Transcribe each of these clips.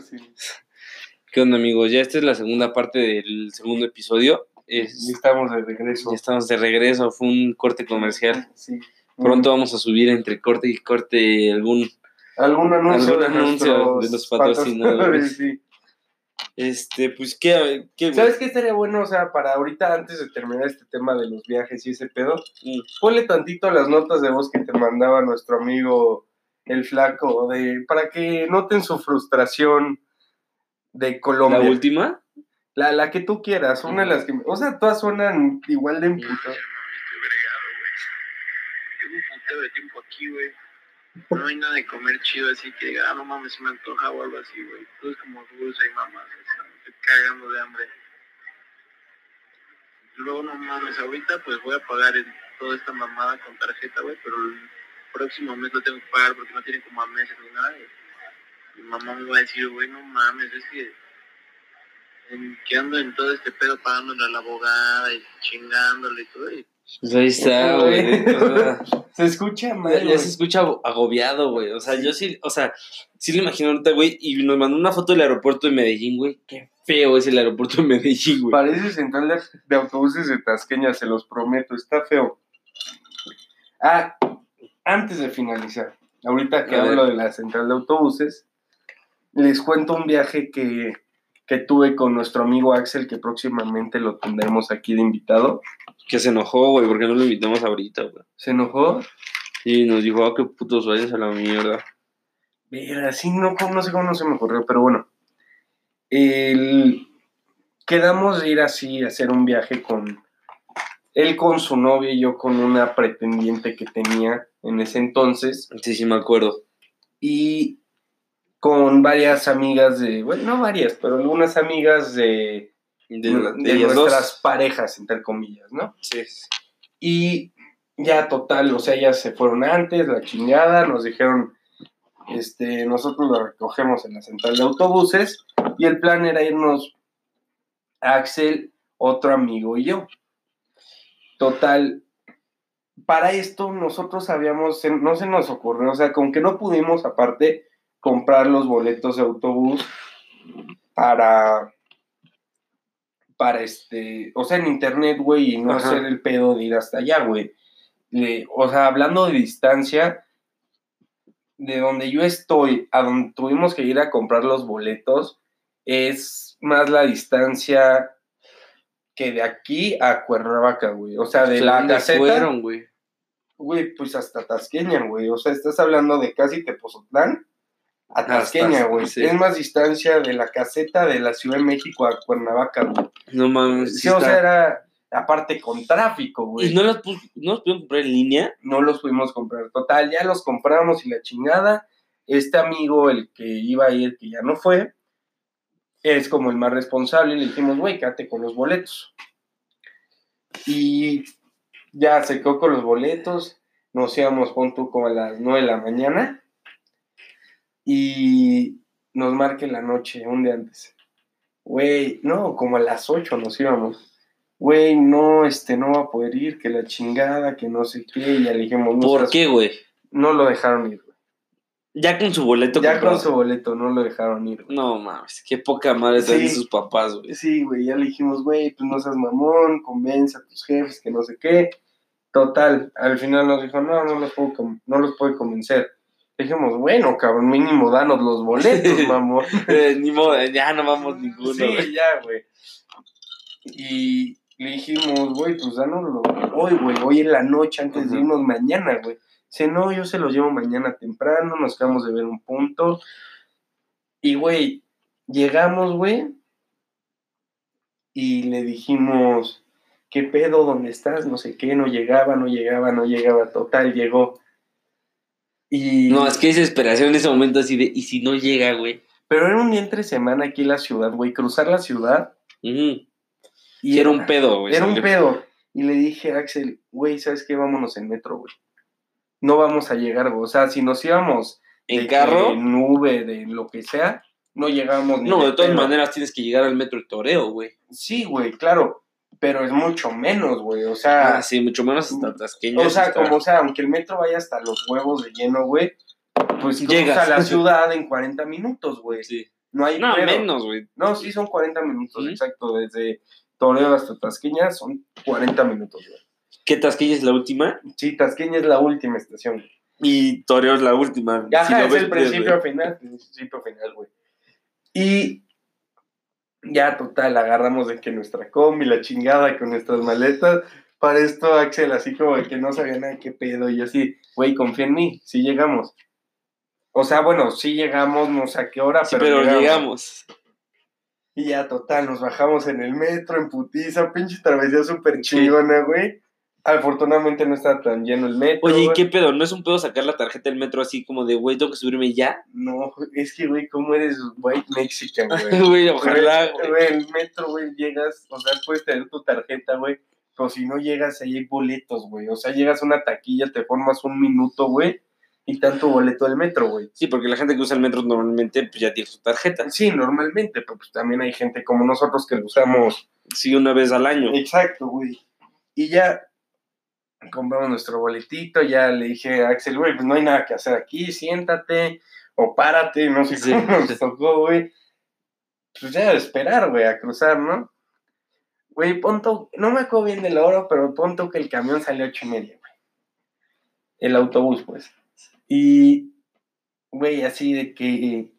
Sí. ¿Qué onda, amigos? Ya esta es la segunda parte del segundo episodio. Es- Y estamos de regreso. ya estamos de regreso. Fue un corte comercial. Sí. Pronto vamos a subir entre corte y corte algún. ¿Algún anuncio, algún de, anuncio de los patrocinadores. Sí. Este, pues, ¿qué? qué ¿Sabes qué estaría bueno? O sea, para ahorita, antes de terminar este tema de los viajes y ese pedo, Mm. ponle tantito las notas de voz que te mandaba nuestro amigo el flaco, de, para que noten su frustración de ¿La Colombia. última? La, la que tú quieras, una de las que... O sea, todas suenan igual de emputadas. Estoy bregado, güey. Tengo un putero de tiempo aquí, güey. No hay nada de comer chido, así que diga, ah, no mames, se me antoja o algo así, güey. Todo es como dulce y mamás, o sea, estoy cagando de hambre. Luego, no mames, ahorita pues voy a pagar en toda esta mamada con tarjeta, güey, pero el próximo mes lo tengo que pagar porque no tienen como a meses ni nada. Y mi mamá me va a decir, güey, no mames, es que, en, que ando en todo este pedo pagándole a la abogada y chingándole y todo. Y Pues ahí está, güey. Se escucha mal, Ya, se escucha agobiado, güey. O sea, yo sí, o sea, sí lo imagino ahorita, güey. Y nos mandó una foto del aeropuerto de Medellín, güey. Qué feo es el aeropuerto de Medellín, güey. Parece central de, de autobuses de Tasqueña, se los prometo, está feo. Ah, antes de finalizar, ahorita que hablo de la central de autobuses, les cuento un viaje que, que tuve con nuestro amigo Axel, que próximamente lo tendremos aquí de invitado. Que se enojó, güey, porque no lo invitamos ahorita, güey. ¿Se enojó? Y nos dijo, ah, qué putos vayas a la mierda. Mira, sí, no, no sé cómo no se me ocurrió, pero bueno. El- quedamos de ir así a hacer un viaje con él con su novia y yo con una pretendiente que tenía en ese entonces Sí, sí, me acuerdo. y con varias amigas de, bueno, no varias, pero algunas amigas de, De, de de ellas nuestras dos. parejas, entre comillas, ¿no? Sí. Y ya total, o sea, ellas se fueron antes, la chingada, nos dijeron, este, nosotros lo recogemos en la central de autobuses y el plan era irnos Axel, otro amigo y yo. Total, para esto nosotros habíamos, no se nos ocurrió, o sea, con que no pudimos aparte comprar los boletos de autobús para, para este, o sea, en internet, güey, y no Ajá. hacer el pedo de ir hasta allá, güey. Le- O sea, hablando de distancia, de donde yo estoy a donde tuvimos que ir a comprar los boletos, es más la distancia que de aquí a Cuernavaca, güey. O sea, de sea, la ¿dónde caseta, fueron, güey? güey, pues hasta Tasqueña, güey. O sea, estás hablando de casi Tepozotlán a Tasqueña, güey. sí. Es más distancia de la caseta de la Ciudad de México a Cuernavaca, güey. No mames. Sí, sí o sea, era aparte con tráfico, güey. ¿Y no los, no los pudieron comprar en línea? no los pudimos comprar. Total, ya los compramos y la chingada. Este amigo, el que iba a ir, que ya no fue, es como el más responsable. Y le dijimos, güey, quédate con los boletos. Y ya se quedó con los boletos. Nos íbamos, pon tú, como a las 9 de la mañana. Y nos marque la noche, un día antes. Güey, no, como a las 8 nos íbamos güey, no, este, no va a poder ir, que la chingada, que no sé qué, y ya le dijimos, ¿Por qué, güey? no lo dejaron ir. Ya con su boleto Ya comprado. con su boleto no lo dejaron ir, güey. No mames, qué poca madre Sí. sus papás, güey. Sí, güey, ya le dijimos, güey, pues no seas mamón, convence a tus jefes, que no sé qué. Total, al final nos dijo, no, no los puedo, no los puedo convencer. Le dijimos, bueno, cabrón, mínimo danos los boletos, mamón. Eh, ni modo, ya no vamos ninguno, Sí, güey. ya, güey. Y le dijimos, güey, pues dánoslo hoy, güey, hoy en la noche, antes de irnos mañana, güey. Dice, no, yo se los llevo mañana temprano, nos quedamos de ver un punto. Y, güey, llegamos, güey, y le dijimos, ¿qué pedo? ¿Dónde estás? No sé qué, no llegaba, no llegaba, no llegaba, total, llegó. Y... No, es que desesperación en ese momento así de, ¿y si no llega, güey? Pero era un día entre semana aquí en la ciudad, güey, cruzar la ciudad. Y Y era un pedo, güey. Era un pedo. Y le dije a Axel, güey, ¿sabes qué? Vámonos en metro, güey. No vamos a llegar. O sea, si nos íbamos ¿En carro? En Uber, de lo que sea, no llegábamos ni No, de todas maneras tienes que llegar al metro de Toreo, güey. Sí, güey, claro. Pero es mucho menos, güey. O sea, Ah, sí, mucho menos hasta Tasqueña. o sea, está- como sea, aunque el metro vaya hasta los huevos de lleno, güey, pues Llegas. a la ciudad en 40 minutos, güey. Sí. No hay No, menos, güey. No, sí, son 40 minutos, ¿Sí? exacto. Desde Toreo hasta Tasqueña son 40 minutos, güey. ¿Qué Tasquilla es la última? Sí, Tasqueña es la última estación. Y Toreo es la última. Ajá, Si lo es ves, el principio güey. final, principio final, güey. Y ya total, agarramos de que nuestra combi, la chingada con nuestras maletas. Para esto, Axel, así como de que no sabía nada de qué pedo. Y así, güey, confía en mí, sí llegamos. O sea, bueno, sí llegamos, no sé a qué hora, Sí, pero, pero llegamos. Y ya total, nos bajamos en el metro, en putiza, pinche travesía súper chingona, güey. Afortunadamente no estaba tan lleno el metro. Oye, ¿y qué pedo? ¿No es un pedo sacar la tarjeta del metro así como de, güey, tengo que subirme ya? No, es que, güey, ¿cómo eres white mexican, güey? Güey, ojalá, Güey, el metro, güey, llegas, o sea, puedes tener tu tarjeta, güey, pero si no llegas, ahí hay boletos, güey. O sea, llegas a una taquilla, te formas un minuto, güey, y tu boleto del metro, güey. Sí, porque la gente que usa el metro normalmente pues ya tiene su tarjeta. Sí, normalmente, pero pues también hay gente como nosotros que lo usamos. Sí, una vez al año. Exacto, güey. Y ya compramos nuestro boletito, ya le dije a Axel, güey, pues no hay nada que hacer aquí, siéntate o párate, no sé Sí. cómo nos tocó, güey. Pues ya esperar, güey, a cruzar, ¿no? Güey, punto, no me acuerdo bien del oro, pero punto que el camión salió a ocho y media, güey. El autobús, pues. Y, güey, así de que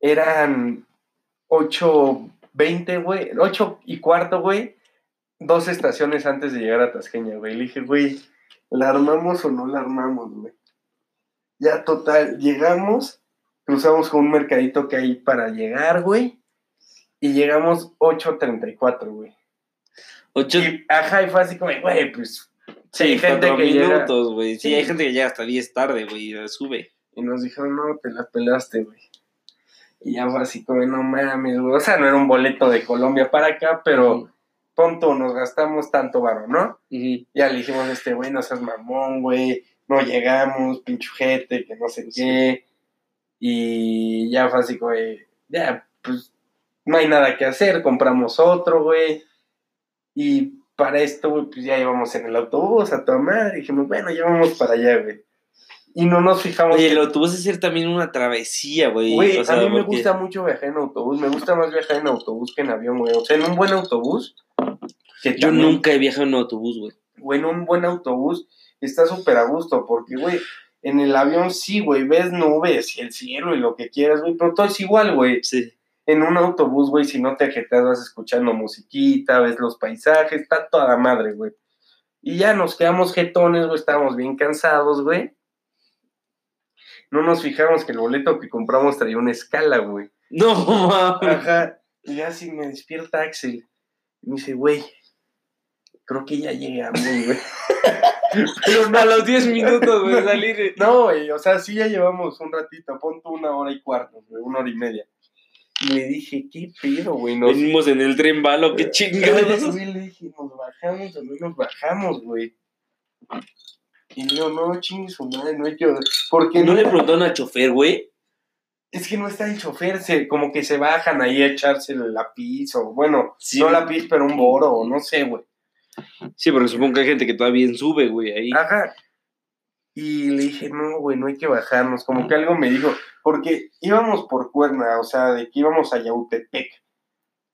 eran ocho veinte, güey, ocho y cuarto, güey, dos estaciones antes de llegar a Tasqueña, güey. Le dije, güey, ¿la armamos o no la armamos, güey? Ya total, llegamos, cruzamos con un mercadito que hay para llegar, güey, y llegamos 8.34, güey. Ocho, Y, ajá, y fue así como, güey, pues, sí, hay gente que minutos, güey. Sí, Sí. hay gente que llega hasta 10 tarde, güey, y sube. Y nos dijeron, no, te la pelaste, güey. Y ya fue así como, no mames, güey. O sea, no era un boleto de Colombia para acá, pero nos gastamos tanto varo, ¿no? Ujú. Ya le dijimos este güey, no seas mamón, güey, no llegamos, pinchujete, que no sé qué. Y ya fue así, güey, ya, pues no hay nada que hacer, compramos otro, güey. Y para esto, güey, pues ya íbamos en el autobús a tomar. Dijimos, bueno, ya vamos para allá, güey. Y no nos fijamos. Oye, el autobús es ser también una travesía, güey. Güey, O sea, a mí me gusta mucho viajar en autobús. Me gusta más viajar en autobús que en avión, güey. O sea, en un buen autobús. Que Yo también- nunca he viajado en autobús, güey. güey, en un buen autobús está súper a gusto, porque, güey, en el avión sí, güey, ves nubes y el cielo y lo que quieras, güey, pero todo es igual, güey. Sí. En un autobús, güey, si no te ajetas, vas escuchando musiquita, ves los paisajes, está toda madre, güey. Y ya nos quedamos jetones, güey, estábamos bien cansados, güey. No nos fijamos que el boleto que compramos traía una escala, güey. No, mames. Ajá. Y ya así me despierta Axel. Y me dice, güey, creo que ya llegamos, güey. Pero no, A los 10 minutos, güey, salir. no, güey, o sea, sí ya llevamos un ratito, ponte una hora y cuarto, güey, una hora y media. Y le dije, ¿qué pedo, güey? Nos... Venimos en el tren balo, qué chingados. Güey, le dije, nos bajamos no nos bajamos, güey. Y yo, no, chingue su madre, no hay que... Porque ¿No le preguntaron al chofer, güey? Es que no está el chofer, se, como que se bajan ahí a echarse la pis, o bueno, Sí. no la pis, pero un boro, o no sé, güey. Sí, porque supongo que hay gente que todavía sube, güey, ahí. Ajá. Y le dije, no, güey, no hay que bajarnos. Como que algo me dijo, porque íbamos por Cuerna, o sea, de que íbamos a Yautepec.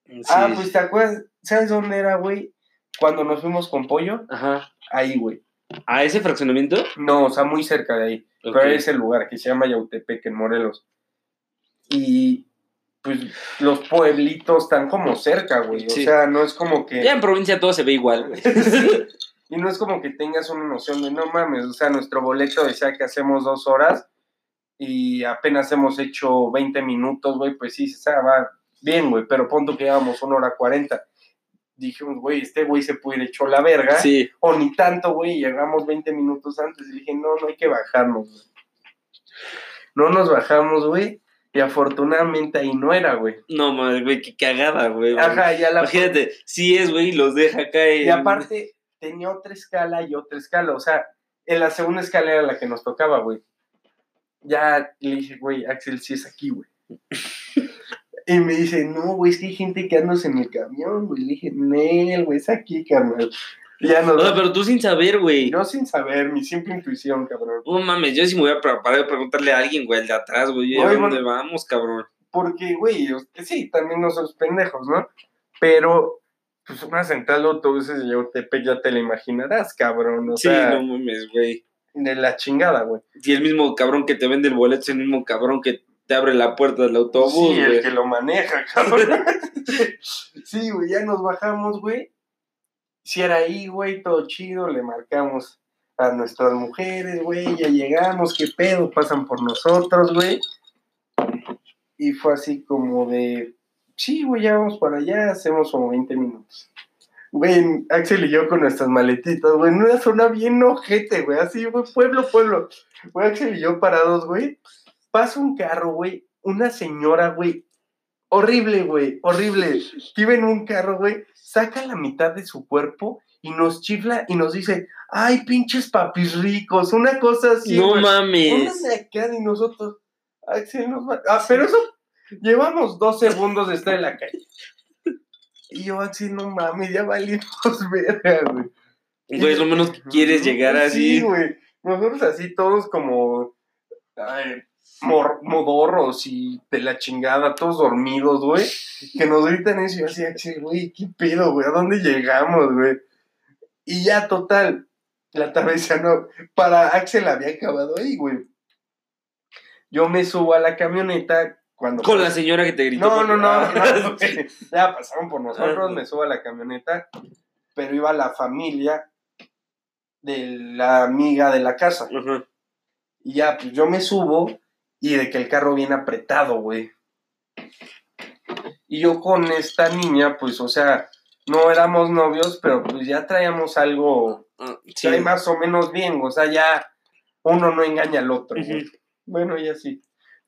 Sí. Ah, pues te acuerdas, ¿sabes dónde era, güey? Cuando nos fuimos con pollo, Ajá. ahí, güey. ¿A ese fraccionamiento? No, o sea, muy cerca de ahí. Pero es el lugar que se llama Yautepec, en Morelos. Y pues los pueblitos están como cerca, güey. O Sí. sea, no es como que. Ya en provincia todo se ve igual, güey. Sí. Y no es como que tengas una noción de no mames, o sea, nuestro boleto decía que hacemos dos horas y apenas hemos hecho 20 minutos, güey, pues sí, o sea, va bien, güey, pero punto que llevamos una hora 40. Dijimos, güey, este güey se puede ir hecho la verga, Sí. o ni tanto, güey, llegamos 20 minutos antes y dije, no, no hay que bajarnos, güey. No nos bajamos, güey, y afortunadamente ahí no era, güey. No, madre, güey, qué cagada, güey. Ajá, ya la Imagínate, si es, güey, y los deja acá. Y aparte, tenía otra escala y otra escala. O sea, en la segunda escala era la que nos tocaba, güey. Ya le dije, güey, Axel, sí es aquí, güey. y me dice, no, güey, es que hay gente que andas en el camión, güey. Le dije, Nel, güey, es aquí, carnal. Y ya nos. O sea, pero tú sin saber, güey. Yo sin saber, mi simple intuición, cabrón. No mames, yo sí me voy a parar de preguntarle a alguien, güey, el de atrás, güey. ¿A dónde bueno. vamos, cabrón? porque, güey, sí, también no somos pendejos, ¿no? Pero, pues una central de autobuses de Yautepec ya te la imaginarás, cabrón. O Sí, sea, no mames, güey. de la chingada, güey. Y el mismo cabrón que te vende el boleto es el mismo cabrón que te abre la puerta del autobús, sí, el que lo maneja, cabrón. sí, güey, ya nos bajamos, güey. Si era ahí, güey, todo chido, le marcamos a nuestras mujeres, güey, ya llegamos, qué pedo, pasan por nosotros, güey. Y fue así como de, sí, güey, ya vamos para allá, hacemos como 20 minutos. Güey, Axel y yo con nuestras maletitas, güey, en una zona bien ojete, güey, así, güey, pueblo, pueblo. Güey, Axel y yo parados, güey, pasa un carro, güey, una señora, güey, horrible, güey, horrible, iba en un carro, güey, saca la mitad de su cuerpo y nos chifla y nos dice, ay, pinches papis ricos, una cosa así, no güey. mames. Una y nosotros, Axel nos va... Ah, pero eso, llevamos dos segundos de estar en la calle. Y yo, Axel, no mames, ya valimos verga, güey. Güey, lo menos que quieres llegar así. Sí, güey. Nosotros así todos como ay, mor- modorros y de la chingada, todos dormidos, güey. Que nos gritan eso y yo así, Axel, güey, ¿qué pedo, güey? ¿A dónde llegamos, güey? Y ya, total, la travesía no... Para Axel había acabado ahí, güey. Yo me subo a la camioneta cuando... Con la señora que te gritó. No, no, no, porque- no, güey. Ya pasaron por nosotros, me subo a la camioneta, pero iba la familia de la amiga de la casa. Y ya, pues yo me subo y de que el carro viene apretado, güey. Y yo con esta niña, pues, o sea, no éramos novios, pero pues ya traíamos algo, Ah, sí. sí. más o menos bien, o sea, ya uno no engaña al otro. Bueno, ya sí.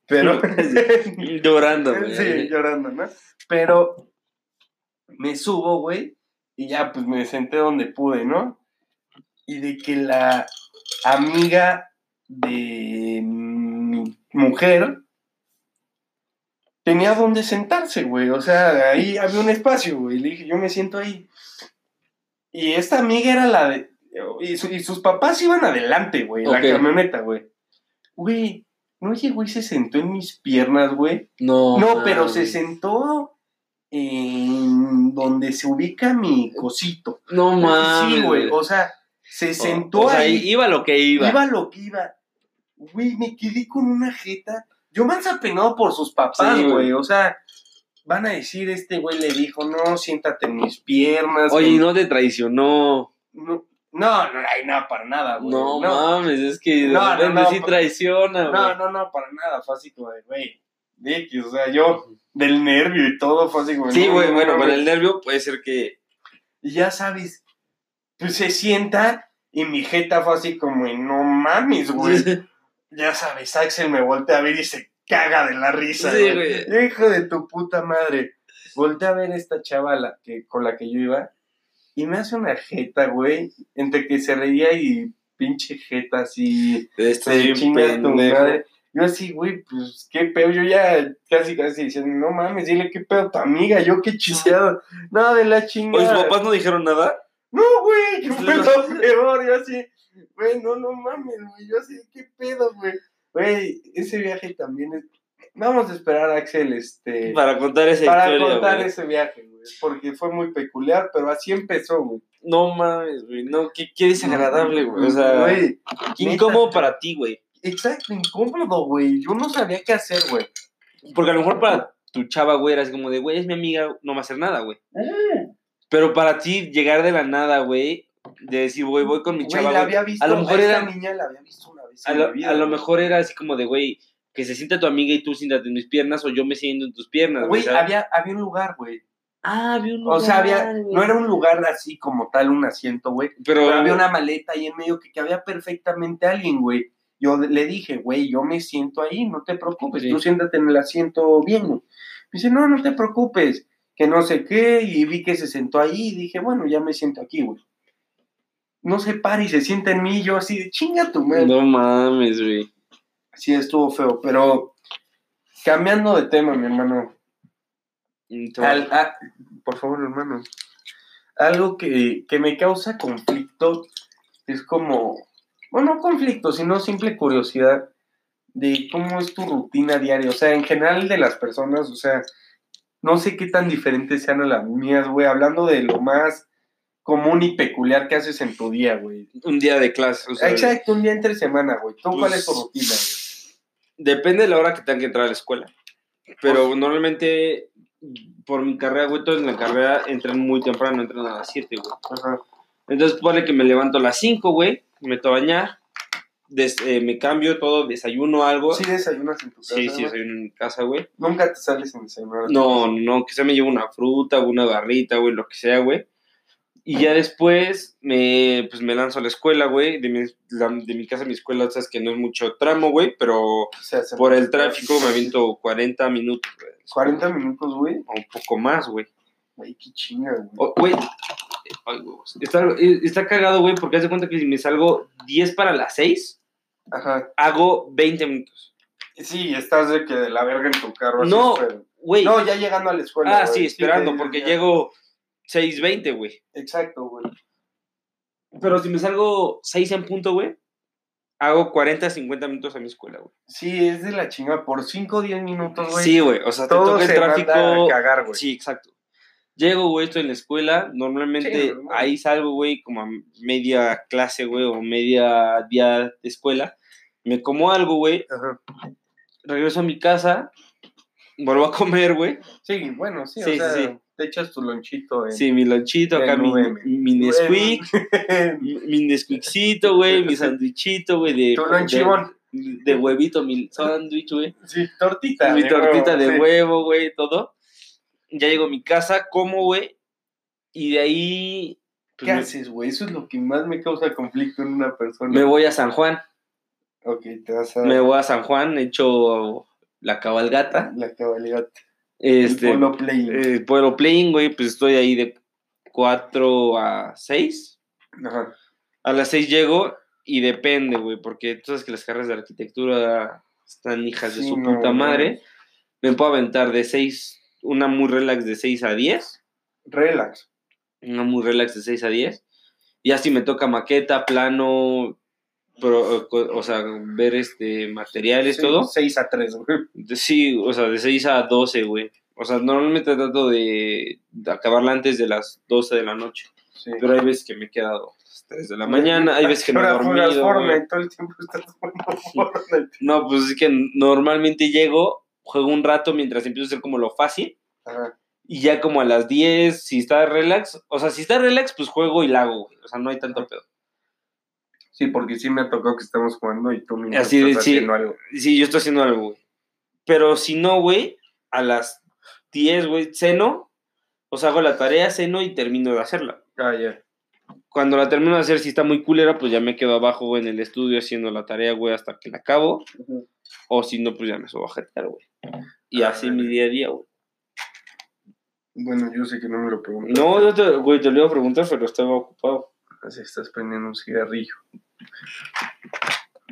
Pero... Llorando, güey. Sí, llorando, ¿no? Pero me subo, güey, y ya pues me senté donde pude, ¿no? Y de que la amiga de mujer tenía donde sentarse, güey. O sea, ahí había un espacio, güey. Le dije, yo me siento ahí. Y esta amiga era la de. Y, su- y sus papás iban adelante, güey, en Ok. la camioneta, güey. Güey, no llegó y se sentó en mis piernas, güey. No, No, pero se sentó en donde se ubica mi cosito. No mames. Sí, güey. O sea, se sentó O sea, ahí. iba lo que iba. Iba lo que iba. Güey, me quedé con una jeta. Yo más apenado por sus papás, Sí, güey. güey. O sea, van a decir, este güey le dijo, no, siéntate en mis piernas. Oye, que- ¿y no te traicionó. No, no, no, ay, no, para nada, güey. No, no, mames, es que No, no, repente no, sí traiciona, güey. no, no, no, para nada. Fue así como de, güey, X, o sea, yo del nervio y todo fue así como... Sí, güey, no, bueno, no, con güey. el nervio puede ser que. Y ya sabes, pues se sienta y mi jeta fue así como, de, no mames, güey. ya sabes, Axel me voltea a ver y se caga de la risa, Sí, güey. güey. Hijo de tu puta madre. Voltea a ver esta chava la que, con la que yo iba y me hace una jeta, güey, entre que se reía y pinche jeta así, Estás se bien chinga tu madre. Yo así, güey, pues qué pedo, yo ya casi casi diciendo, no mames, dile qué pedo tu amiga, yo qué chingado. No, de la Oye, chingada. ¿sus papás no dijeron nada? No, güey, que fue lo peor. Yo así, güey, no, no mames, güey. Yo así, ¿qué pedo, güey? Güey, ese viaje también es. Vamos a esperar a Axel, este. Para contar esa para historia, contar güey. ese viaje, güey. Porque fue muy peculiar, pero así empezó, güey. No mames, güey. No, qué, qué desagradable, güey. O sea, Güey, qué incómodo para ti, güey. exacto, incómodo, güey. Yo no sabía qué hacer, güey. Porque a lo mejor para tu chava, güey, era así como de, güey, es mi amiga, no va a hacer nada, güey. Mm. Pero para ti, llegar de la nada, güey, de decir, güey, voy con mi Güey, chava, la había visto. a lo mejor era- niña la había visto una vez. A lo, mi vida, a lo güey. mejor era así como de, güey, que se sienta tu amiga y tú siéntate en mis piernas o yo me siento en tus piernas, Güey, ¿sabes? había, había un lugar, güey. Ah, había un O sea, había, lugar, no era un lugar así como tal, un asiento, güey. Pero, Pero había una maleta ahí en medio que cabía perfectamente alguien, güey. Yo le dije, güey, yo me siento ahí, no te preocupes, Sí. tú siéntate en el asiento bien, güey. Me dice, no, no te preocupes, que no sé qué, y vi que se sentó ahí, y dije, bueno, ya me siento aquí, güey. No se para y se sienta en mí, yo así de chinga tu madre. no mames, güey. Sí, estuvo feo, pero cambiando de tema, mi hermano. Al- a- por favor, hermano. Algo que, que me causa conflicto es como, bueno, no conflicto, sino simple curiosidad de cómo es tu rutina diaria, o sea, en general de las personas, o sea, no sé qué tan diferentes sean a las mías, güey, hablando de lo más común y peculiar que haces en tu día, güey. Un día de clase. O sea, Exacto, un día entre semana, güey. ¿Tú cuál Pues, es tu rutina, güey? Depende de la hora que tenga que entrar a la escuela. Pero normalmente, por mi carrera, güey, todos en la carrera entran muy temprano, entran a las 7, güey. Ajá. Entonces, pone que me levanto a las 5, güey, me meto a bañar, des- eh, me cambio todo, desayuno algo. ¿Sí desayunas en tu casa, Sí, sí, desayuno en mi casa, güey. Nunca te sales en desayunar. No, no, se me lleve una fruta, una barrita, güey, lo que sea, güey. Y ya después me, pues me lanzo a la escuela, güey. De mi, la- de mi casa a mi escuela, sabes que no es mucho tramo, güey, pero por el tráfico me aviento 40 minutos, güey. 40 minutos, güey. O un poco más, güey. Güey, qué chinga, güey. Güey, ay, está, está cagado, güey, porque haz de cuenta que si me salgo 10 para las 6, Ajá. hago 20 minutos. Sí, estás de que de la verga en tu carro. así No, espero. Güey. No, ya llegando a la escuela. ah, güey. sí, esperando, que- porque ya. llego 6.20, güey. Exacto, güey. Pero si me salgo 6 en punto, güey, hago 40, 50 minutos a mi escuela, güey. Sí, es de la chinga. Por 5 o 10 minutos, güey. Sí, güey, o sea, te todo toca el tráfico. manda a cagar, güey. Sí, exacto. Llego, güey, estoy en la escuela. Normalmente Sí, ahí salgo, güey, como a media clase, güey, o media día de escuela. Me como algo, güey. Regreso a mi casa. Vuelvo a comer, güey. Sí, bueno, sí, Sí, o sea, sí, te echas tu lonchito en... Sí, mi lonchito, acá mi, mi Nesquik. Mi, Nesquikcito, güey. Mi sandwichito, güey, de, Tu lonchibón. de, de huevito, mi sándwich, güey. Sí, tortita. mi de tortita huevo, de sí. huevo, güey, todo. Ya llego a mi casa, como, güey. Y de ahí. pues, ¿Qué haces, güey? Eso es lo que más me causa conflicto en una persona. Me voy a San Juan. Ok, te vas a... Me voy a San Juan, echo la cabalgata. La cabalidad. Este, el polo play. eh, pueblo playing, güey, pues estoy ahí de 4 a 6. Ajá. A las 6 llego y depende, güey, porque tú sabes que las carreras de arquitectura están hijas de Sí, su no, puta no. madre. Me puedo aventar de 6, una muy relax de 6 a 10. Relax. una muy relax de 6 a 10. Y así me toca maqueta, plano, pro- o sea, ver este materiales, Sí, todo. 6 a 3, güey. Sí, o sea, de 6 a 12, güey. O sea, normalmente trato de, de acabarla antes de las 12 de la noche. Sí. Pero hay veces que me he quedado a las 3 de la mañana, hay veces que me he dormido. Fortnite, todo el tiempo estás jugando. No, pues es que normalmente llego, juego un rato mientras empiezo a hacer como lo fácil. Ajá. Y ya como a las 10, si está relax, o sea, si está relax, pues juego y la hago, güey. O sea, no hay tanto pedo. Sí, porque sí me ha tocado que estamos jugando y tú mismo Así de- estás sí. haciendo algo. Sí, yo estoy haciendo algo, güey. Pero si no, güey, a las 10, güey, ceno, o sea, hago la tarea, ceno y termino de hacerla. Ah, ya. Cuando la termino de hacer, si está muy culera, pues ya me quedo abajo, güey, en el estudio haciendo la tarea, güey, hasta que la acabo. O si no, pues ya me subo a jetear, güey. Y Ah, así mi día a día, güey. Bueno, yo sé que no me lo pregunto. No, yo te, güey, te lo iba a preguntar, pero estaba ocupado. Así estás prendiendo un cigarrillo.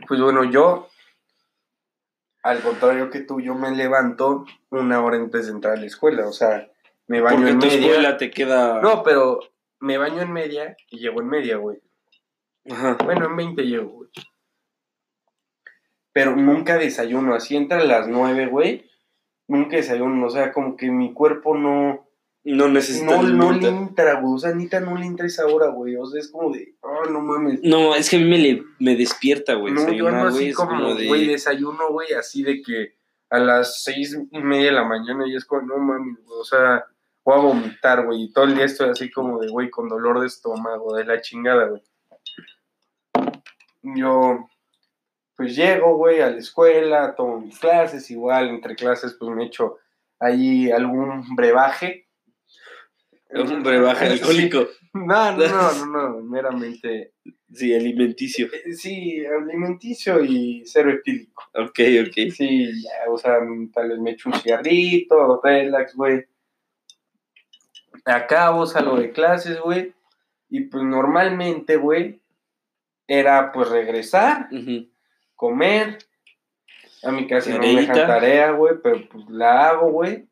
Pues bueno, yo, al contrario que tú, yo me levanto una hora antes de entrar a la escuela. O sea, me baño Porque en tu media. escuela te queda... No, pero me baño en media y llego en media, güey. Ajá. Bueno, en 20 llego, güey. Pero nunca desayuno. Así entra a las 9, güey. Nunca desayuno. O sea, como que mi cuerpo no. No necesitas No, no le entra, güey. O sea, neta no le entra esa hora, güey. O sea, es como de. Oh, no mames. No, es que a mí me, le- me despierta, güey. no, yo ando así es como, de- güey, desayuno, güey, así de que a las seis y media de la mañana y es como, no mames, güey. O sea, voy a vomitar, güey. Y todo el día estoy así como de, güey, con dolor de estómago, de la chingada, güey. Yo, pues llego, güey, a la escuela, tomo mis clases, igual, entre clases, pues me echo ahí algún brebaje. Un brebaje alcohólico. No, no, no, no, no, meramente, Sí, alimenticio. eh, sí, alimenticio y cero etílico. Ok, ok. Sí, ya, o sea, tal vez me echo un cigarrito, relax, güey. Acabo, salgo de clases, güey. Y pues normalmente, güey, era pues regresar, comer. A mi casa no me dejan tarea, güey, pero pues la hago, güey.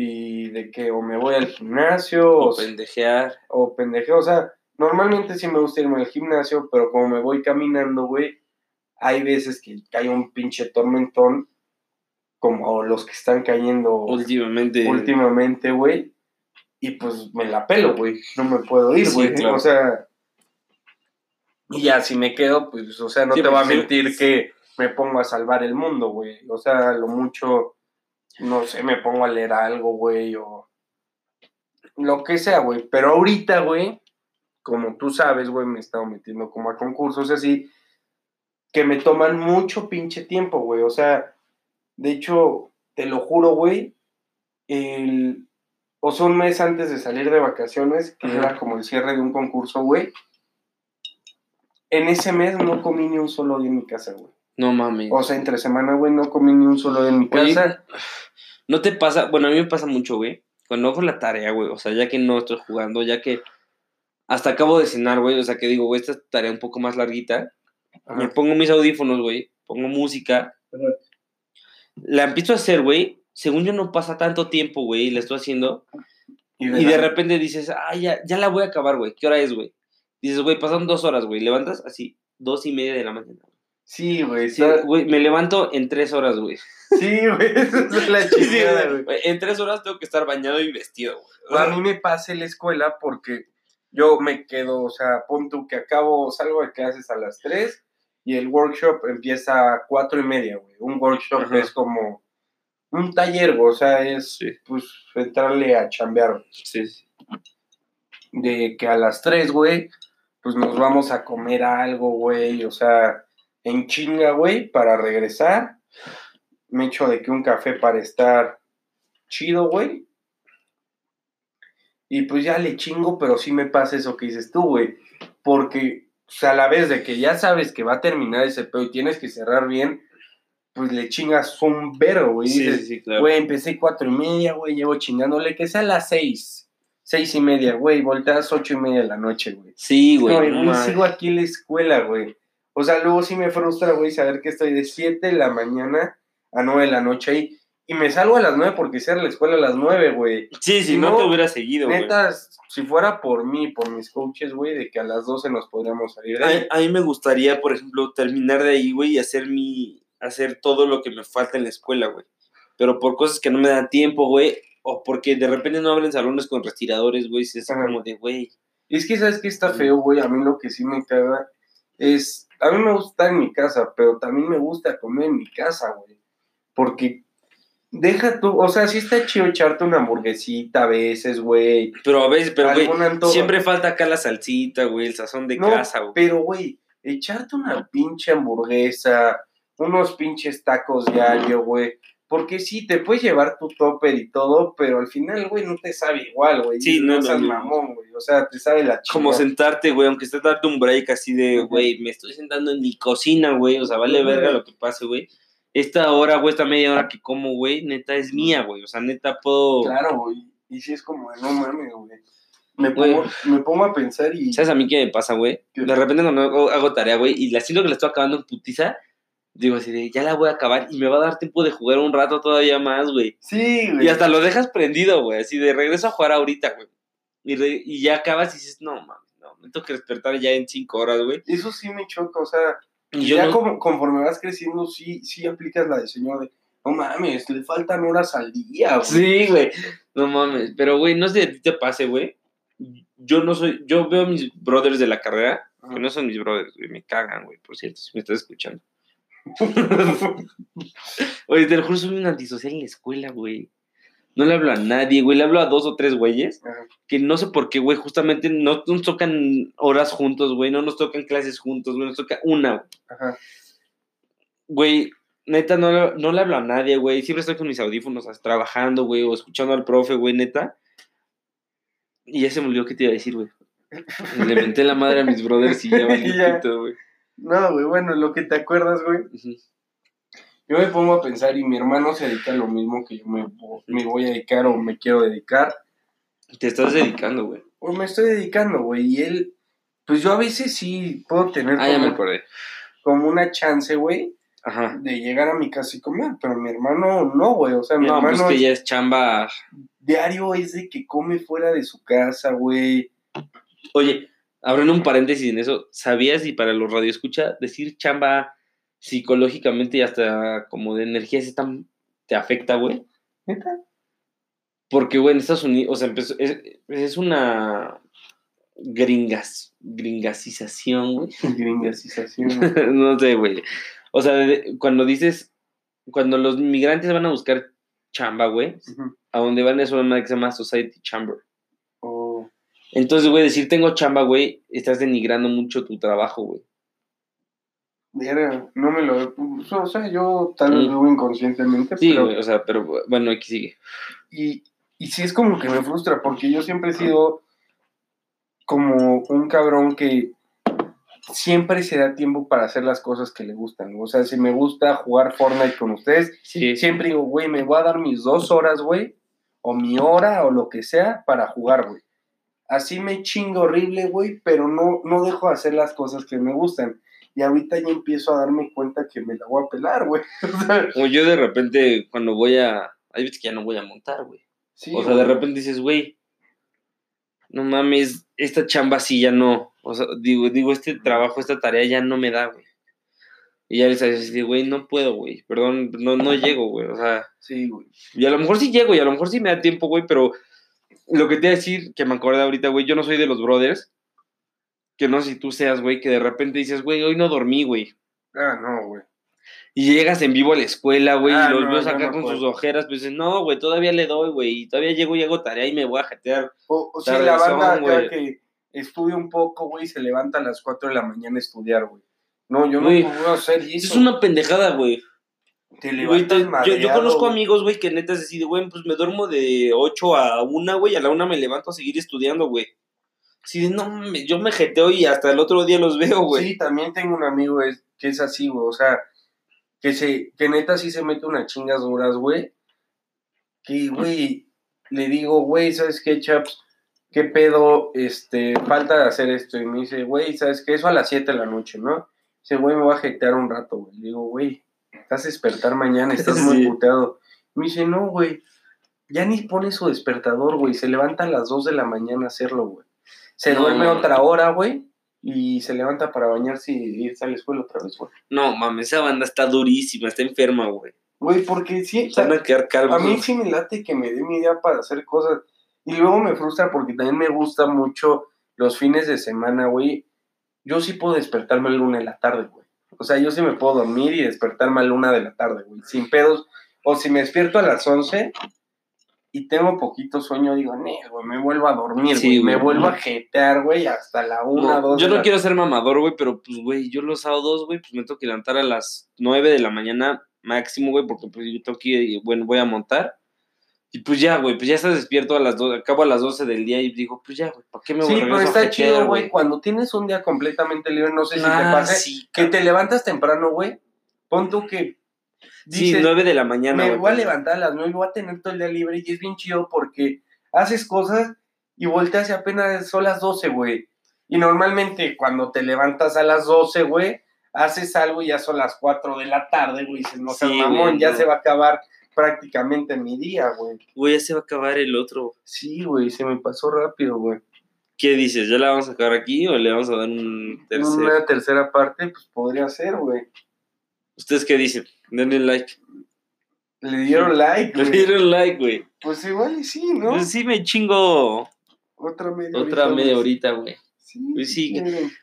Y de que o me voy al gimnasio o, O pendejear. o pendejeo. O sea, normalmente sí me gusta irme al gimnasio, pero como me voy caminando, güey, hay veces que cae un pinche tormentón, como los que están cayendo Últimamente. últimamente, güey. Y pues me la pelo, güey. No me puedo ir, Sí, güey. claro. O sea. Y ya, si me quedo, pues, o sea, no Sí, te voy a porque sí. mentir que me pongo a salvar el mundo, güey. O sea, lo mucho, no sé, me pongo a leer algo, güey, o lo que sea, güey. Pero ahorita, güey, como tú sabes, güey, me he estado metiendo como a concursos así, que me toman mucho pinche tiempo, güey. O sea, de hecho, te lo juro, güey, el... O sea, un mes antes de salir de vacaciones, que era como el cierre de un concurso, güey. En ese mes no comí ni un solo día en mi casa, güey. No mames. O sea, entre semana, güey, no comí ni un solo en mi Oye, casa. ¿No te pasa? Bueno, a mí me pasa mucho, güey. Cuando hago la tarea, güey. O sea, ya que no estoy jugando, ya que hasta acabo de cenar, güey. O sea, que digo, güey, esta tarea un poco más larguita. Me pongo mis audífonos, güey. Pongo música. La empiezo a hacer, güey. Según yo no pasa tanto tiempo, güey, y la estoy haciendo. Y Y de repente dices, ah, ya, ya la voy a acabar, güey. ¿Qué hora es, güey? Dices, güey, pasaron dos horas, güey. Levantas así, dos y media de la mañana. Sí, güey. Sí, está- güey, me levanto en tres horas, güey. Sí, güey. Esa es la Sí, chingada, güey. güey. En tres horas tengo que estar bañado y vestido, güey. A mí me pasa en la escuela porque yo me quedo, o sea, pon tú que acabo, salgo de clases a las 3 y el workshop empieza a 4 y media, güey. Un workshop Ajá. es como un taller, güey, o sea, es Sí. pues entrarle a chambear. Sí, sí. De que a las 3, güey, pues nos vamos a comer algo, güey, o sea, en chinga, güey, para regresar. Me echo de que un café para estar chido, güey. Y pues ya le chingo, pero sí me pasa eso que dices tú, güey. Porque, o sea, a la vez de que ya sabes que va a terminar ese pedo y tienes que cerrar bien, pues le chingas un vero, güey. Sí, Dices, sí, claro. Güey, empecé cuatro y media, güey, llevo chingándole, que sea a las seis, seis y media, güey, volteas ocho y media de la noche, güey. Sí, güey. No, no sigo aquí en la escuela, güey. O sea, luego sí me frustra, güey, saber que estoy de 7 de la mañana a 9 de la noche ahí. Y me salgo a las 9 porque cierra la escuela a las 9, güey. Sí, si Si no, no, te hubiera seguido, güey. Neta, si fuera por mí, por mis coaches, güey, de que a las 12 nos podríamos salir de A, ahí. a mí me gustaría, por ejemplo, terminar de ahí, güey, y hacer mi. hacer todo lo que me falta en la escuela, güey. Pero por cosas que no me dan tiempo, güey. O porque de repente no abren salones con respiradores, güey. Si es Ajá. como de, güey. Es que, ¿sabes qué está feo, güey? A mí lo que sí me caga es... A mí me gusta estar en mi casa, pero también me gusta comer en mi casa, güey. Porque deja tú... O sea, sí está chido echarte una hamburguesita a veces, güey. Pero a veces, pero, güey, siempre falta acá la salsita, güey, el sazón de No, casa, güey. Pero, güey, echarte una pinche hamburguesa, unos pinches tacos diario, güey. Porque sí, te puedes llevar tu topper y todo, pero al final, güey, no te sabe igual, güey. Sí, no es lo seas mismo. mamón, güey. O sea, te sabe la Como chingada. sentarte, güey, aunque estés darte un break así de, güey, me estoy sentando en mi cocina, güey, o sea, vale verga lo que pase, güey. Esta hora, güey, esta media hora que como, güey, neta es mía, güey, o sea, neta puedo... Claro, güey. Y sí es como, de, no mames, güey. Me pongo, me pongo a pensar y... ¿Sabes a mí qué me pasa, güey? De repente cuando hago, hago tarea, güey, y la siento que la estoy acabando en putiza, digo así de, ya la voy a acabar y me va a dar tiempo de jugar un rato todavía más, güey. Sí, güey. Y hasta lo dejas prendido, güey, así de regreso a jugar ahorita, güey. Y, re- y ya acabas y dices, no, mames, no, me tengo que despertar ya en cinco horas, güey. Eso sí me choca, o sea... Y ya no- como, conforme vas creciendo, sí, sí aplicas la de señor de... No mames, le faltan horas al día, güey. Sí, güey. No mames. Pero, güey, no sé si a ti te pase, güey. Yo no soy. Yo veo a mis brothers de la carrera, Ajá. que no son mis brothers, güey. Me cagan, güey, por cierto, si me estás escuchando. Oye, te lo juro, soy un antisocial en la escuela, güey. No le hablo a nadie, güey. Le hablo a dos o tres güeyes Ajá. que no sé por qué, güey, justamente no nos tocan horas juntos, güey. No nos tocan clases juntos, güey. Nos toca una, güey. Ajá. Güey, neta, no, le- no le hablo a nadie, güey. Siempre estoy con mis audífonos trabajando, güey, o escuchando al profe, güey, neta. Y ya se me olvidó qué te iba a decir, güey. Le menté la madre a mis brothers y ya güey. No, güey, bueno, lo que te acuerdas, güey. Yo me pongo a pensar y mi hermano se dedica a lo mismo que yo me, me voy a dedicar o me quiero dedicar. Te estás dedicando, güey. O me estoy dedicando, güey. Y él, pues yo a veces sí puedo tener Ah, ya me como, acordé. como una chance, güey, Ajá. de llegar a mi casa y comer. Pero mi hermano no, güey. O sea, mi No, hermano pues que es- ya es chamba. diario es de que come fuera de su casa, güey. Oye, abriendo un paréntesis en eso, ¿sabías y para los radioescucha decir chamba psicológicamente y hasta como de energía se tan, te afecta, güey. ¿Neta? Porque, güey, en Estados Unidos, o sea, empezó, es, es una gringas, gringasización, güey. Gringasización. no sé, güey. O sea, cuando dices, cuando los migrantes van a buscar chamba, güey, a donde van es una que se llama Society Chamber. Entonces, güey, decir tengo chamba, güey, estás denigrando mucho tu trabajo, güey. Verga, no me lo. O sea, yo tal vez Mm. lo hago inconscientemente, Sí, pero. güey, o sea, pero bueno, aquí sigue. Y, y sí es como que me frustra, porque yo siempre he sido como un cabrón que siempre se da tiempo para hacer las cosas que le gustan. O sea, si me gusta jugar Fortnite con ustedes, Sí, siempre digo, güey, me voy a dar mis dos horas, güey, o mi hora, o lo que sea, para jugar, güey. Así me chingo horrible, güey, pero no, no dejo de hacer las cosas que me gustan. Y ahorita ya empiezo a darme cuenta que me la voy a pelar, güey. O yo de repente, cuando voy a. Hay veces que ya no voy a montar, güey. sí, o sea, de repente dices, güey, no mames, esta chamba sí ya no. O sea, digo, digo, este trabajo, esta tarea ya no me da, güey. Y ya les dices, güey, no puedo, güey. Perdón, no, no llego, güey. O sea, Sí, güey. y a lo mejor sí llego y a lo mejor sí me da tiempo, güey, pero lo que te voy a decir, que me acordé ahorita, güey, yo no soy de los brothers. Que no sé si tú seas, güey, que de repente dices, güey, hoy no dormí, güey. Ah, no, güey. Y llegas en vivo a la escuela, güey, Ah, y los no, veo no me con sus ojeras, pues dices, no, güey, todavía le doy, güey, y todavía llego y hago tarea y me voy a jetear. O, o sea, la banda güey. que estudia un poco, güey, se levanta a las 4 de la mañana a estudiar, güey. No, yo no Güey, puedo hacer eso. Es una pendejada, güey. Te Güey, te- levantas yo, conozco amigos, güey, que neta se decide, güey, pues me duermo de 8 a 1, güey, a la 1 me levanto a seguir estudiando, güey. Sí, de, no, yo me jeteo y hasta el otro día los veo, güey. Sí, también tengo un amigo es- que es así, güey. O sea, que se, que neta sí se mete unas chingas duras, güey. Que, güey, le digo, güey, ¿sabes qué, chaps? ¿Qué pedo? Este, falta de hacer esto. Y me dice, güey, ¿sabes qué? Eso a las 7 de la noche, ¿no? Dice, güey, me voy a jetear un rato, güey. Le digo, güey, estás a despertar mañana, estás muy puteado. Me dice, no, güey, ya ni pone su despertador, güey. Se levanta a las 2 de la mañana a hacerlo, güey. Se No. duerme otra hora, güey. Y se levanta para bañarse y irse a la escuela otra vez, güey. No, mames, esa banda está durísima, está enferma, güey. Güey, porque sí, van a quedar calvos. a mí sí me late que me dé mi idea para hacer cosas. Y luego me frustra porque también me gusta mucho los fines de semana, güey. Yo sí puedo despertarme la una de la tarde, güey. O sea, yo sí me puedo dormir y despertarme a la una de la tarde, güey. Sin pedos. O si me despierto a las 11 y tengo poquito sueño, digo, nee, güey, me vuelvo a dormir, Sí, güey. Me vuelvo a jetear, güey, hasta la una, No, dos. yo no la- quiero ser mamador, güey, pero pues, güey, yo los sábados, güey, pues me tengo que levantar a las 9 de la mañana máximo, güey, porque pues yo tengo que bueno, voy a montar. Y pues ya, güey, pues ya estás despierto a las 12, acabo a las 12 del día y digo, pues ya, güey, ¿para qué me voy Sí, a pero regreso a está chido, güey. Cuando tienes un día completamente libre, no sé si te Ah, pase, sí, que te levantas temprano, güey. Pon tú que Sí, dices, 9 de la mañana, me voy a pues, levantar a las 9, voy a tener todo el día libre y es bien chido porque haces cosas y volteas y apenas son las 12, güey. Y normalmente cuando te levantas a las 12, güey, haces algo y ya son las 4 de la tarde, güey. y Dices, no seas Sí, mamón, güey, ya se va a acabar prácticamente mi día, güey. Güey, ya se va a acabar el otro. Sí, güey, se me pasó rápido, güey. ¿Qué dices? ¿Ya la vamos a acabar aquí o le vamos a dar un tercer? Una tercera parte, pues podría ser, güey. ¿Ustedes qué dicen? Denle like. Le dieron like, Le güey. dieron like, güey. Pues igual y sí, ¿no? Pues sí me chingo Otra media otra media horita, güey. Sí, Pues sí.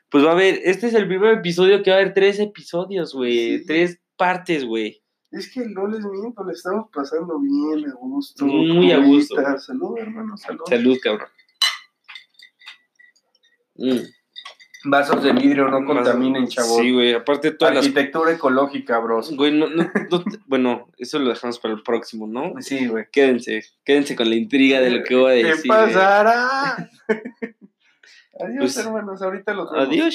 Pues va a haber, este es el primer episodio que va a haber tres episodios, güey. Sí. Tres partes, güey. Es que no les miento, le estamos pasando bien, a gusto. Muy a gusto. Salud, hermano, salud. Salud, cabrón. Mm. Vasos de vidrio no contaminen, chavos. Sí, güey. Aparte todas las... Arquitectura ecológica, bros. Güey, no, no, no te- bueno, eso lo dejamos para el próximo, ¿no? Sí, güey. Quédense, quédense con la intriga de lo que voy a ¿Qué decir. güey. pasará? Adiós, Pues, hermanos. Ahorita los vemos. Adiós.